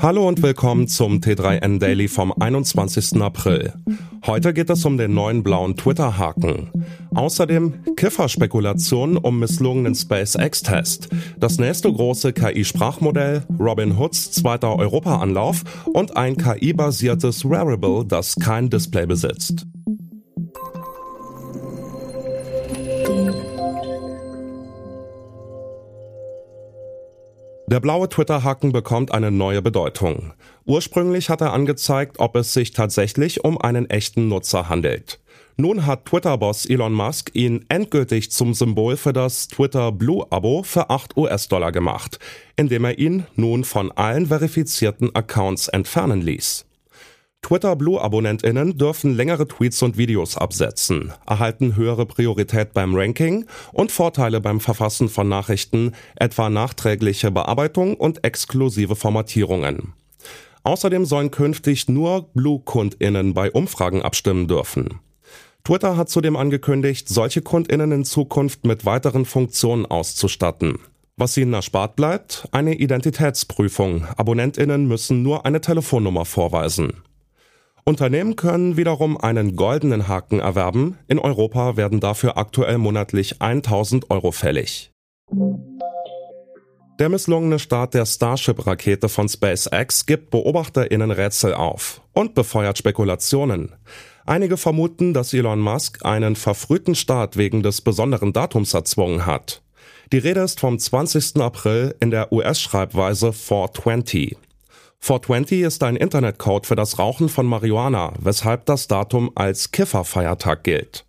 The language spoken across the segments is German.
Hallo und willkommen zum T3N Daily vom 21. April. Heute geht es um den neuen blauen Twitter-Haken. Außerdem Kifferspekulationen um misslungenen SpaceX-Test, das nächste große KI-Sprachmodell, Robin Hoods zweiter Europa-Anlauf und ein KI-basiertes Wearable, das kein Display besitzt. Der blaue Twitter-Haken bekommt eine neue Bedeutung. Ursprünglich hat er angezeigt, ob es sich tatsächlich um einen echten Nutzer handelt. Nun hat Twitter-Boss Elon Musk ihn endgültig zum Symbol für das Twitter Blue-Abo für 8 US-Dollar gemacht, indem er ihn nun von allen verifizierten Accounts entfernen ließ. Twitter Blue Abonnentinnen dürfen längere Tweets und Videos absetzen, erhalten höhere Priorität beim Ranking und Vorteile beim Verfassen von Nachrichten, etwa nachträgliche Bearbeitung und exklusive Formatierungen. Außerdem sollen künftig nur Blue-Kundinnen bei Umfragen abstimmen dürfen. Twitter hat zudem angekündigt, solche Kundinnen in Zukunft mit weiteren Funktionen auszustatten. Was ihnen erspart bleibt, eine Identitätsprüfung. Abonnentinnen müssen nur eine Telefonnummer vorweisen. Unternehmen können wiederum einen goldenen Haken erwerben. In Europa werden dafür aktuell monatlich 1000 Euro fällig. Der misslungene Start der Starship-Rakete von SpaceX gibt BeobachterInnen Rätsel auf und befeuert Spekulationen. Einige vermuten, dass Elon Musk einen verfrühten Start wegen des besonderen Datums erzwungen hat. Die Rede ist vom 20. April in der US-Schreibweise 420. 420 ist ein Internetcode für das Rauchen von Marihuana, weshalb das Datum als Kifferfeiertag gilt.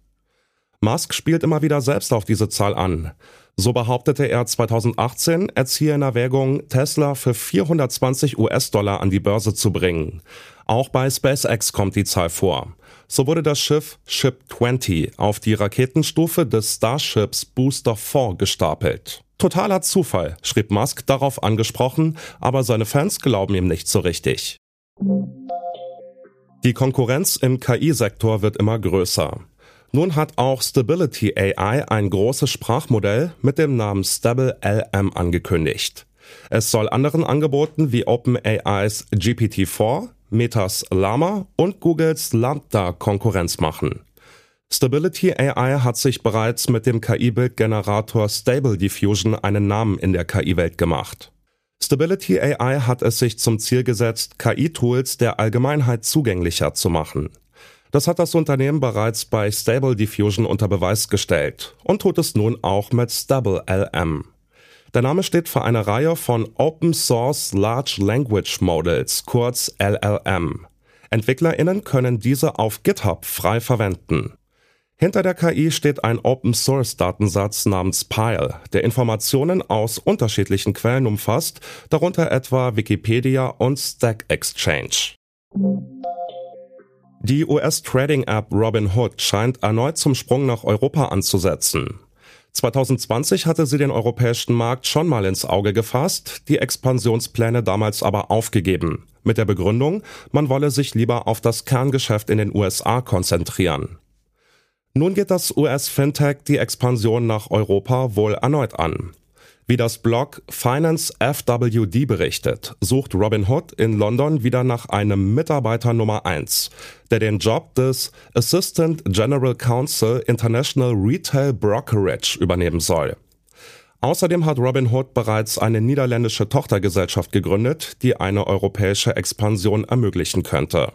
Musk spielt immer wieder selbst auf diese Zahl an. So behauptete er 2018, er ziehe in Erwägung, Tesla für 420 US-Dollar an die Börse zu bringen. Auch bei SpaceX kommt die Zahl vor. So wurde das Schiff Ship 20 auf die Raketenstufe des Starships Booster 4 gestapelt. Totaler Zufall, schrieb Musk darauf angesprochen, aber seine Fans glauben ihm nicht so richtig. Die Konkurrenz im KI-Sektor wird immer größer. Nun hat auch Stability AI ein großes Sprachmodell mit dem Namen Stable LM angekündigt. Es soll anderen Angeboten wie OpenAIs GPT-4, Metas Llama und Googles Lambda Konkurrenz machen. Stability AI hat sich bereits mit dem KI-Bildgenerator Stable Diffusion einen Namen in der KI-Welt gemacht. Stability AI hat es sich zum Ziel gesetzt, KI-Tools der Allgemeinheit zugänglicher zu machen. Das hat das Unternehmen bereits bei Stable Diffusion unter Beweis gestellt und tut es nun auch mit Stable LM. Der Name steht für eine Reihe von Open Source Large Language Models, kurz LLM. EntwicklerInnen können diese auf GitHub frei verwenden. Hinter der KI steht ein Open-Source-Datensatz namens Pile, der Informationen aus unterschiedlichen Quellen umfasst, darunter etwa Wikipedia und Stack Exchange. Die US-Trading-App Robinhood scheint erneut zum Sprung nach Europa anzusetzen. 2020 hatte sie den europäischen Markt schon mal ins Auge gefasst, die Expansionspläne damals aber aufgegeben, mit der Begründung, man wolle sich lieber auf das Kerngeschäft in den USA konzentrieren. Nun geht das US-Fintech die Expansion nach Europa wohl erneut an. Wie das Blog Finance FWD berichtet, sucht Robinhood in London wieder nach einem Mitarbeiter Nummer 1, der den Job des Assistant General Counsel International Retail Brokerage übernehmen soll. Außerdem hat Robinhood bereits eine niederländische Tochtergesellschaft gegründet, die eine europäische Expansion ermöglichen könnte.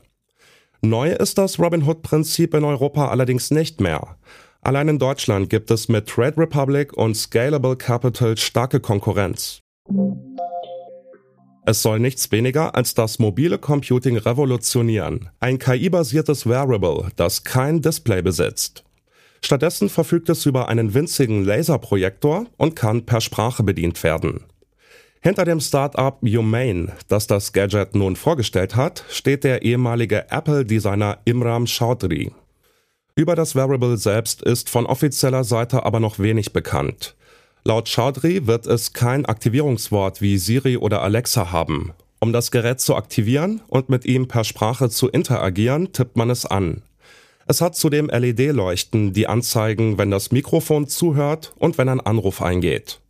Neu ist das Robinhood-Prinzip in Europa allerdings nicht mehr. Allein in Deutschland gibt es mit Trade Republic und Scalable Capital starke Konkurrenz. Es soll nichts weniger als das mobile Computing revolutionieren. Ein KI-basiertes Wearable, das kein Display besitzt. Stattdessen verfügt es über einen winzigen Laserprojektor und kann per Sprache bedient werden. Hinter dem Startup Humane, das das Gadget nun vorgestellt hat, steht der ehemalige Apple-Designer Imram Chaudhry. Über das Wearable selbst ist von offizieller Seite aber noch wenig bekannt. Laut Chaudhry wird es kein Aktivierungswort wie Siri oder Alexa haben. Um das Gerät zu aktivieren und mit ihm per Sprache zu interagieren, tippt man es an. Es hat zudem LED-Leuchten, die anzeigen, wenn das Mikrofon zuhört und wenn ein Anruf eingeht.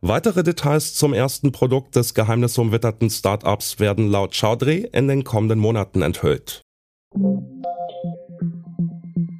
Weitere Details zum ersten Produkt des geheimnisumwitterten Startups werden laut Chaudhry in den kommenden Monaten enthüllt.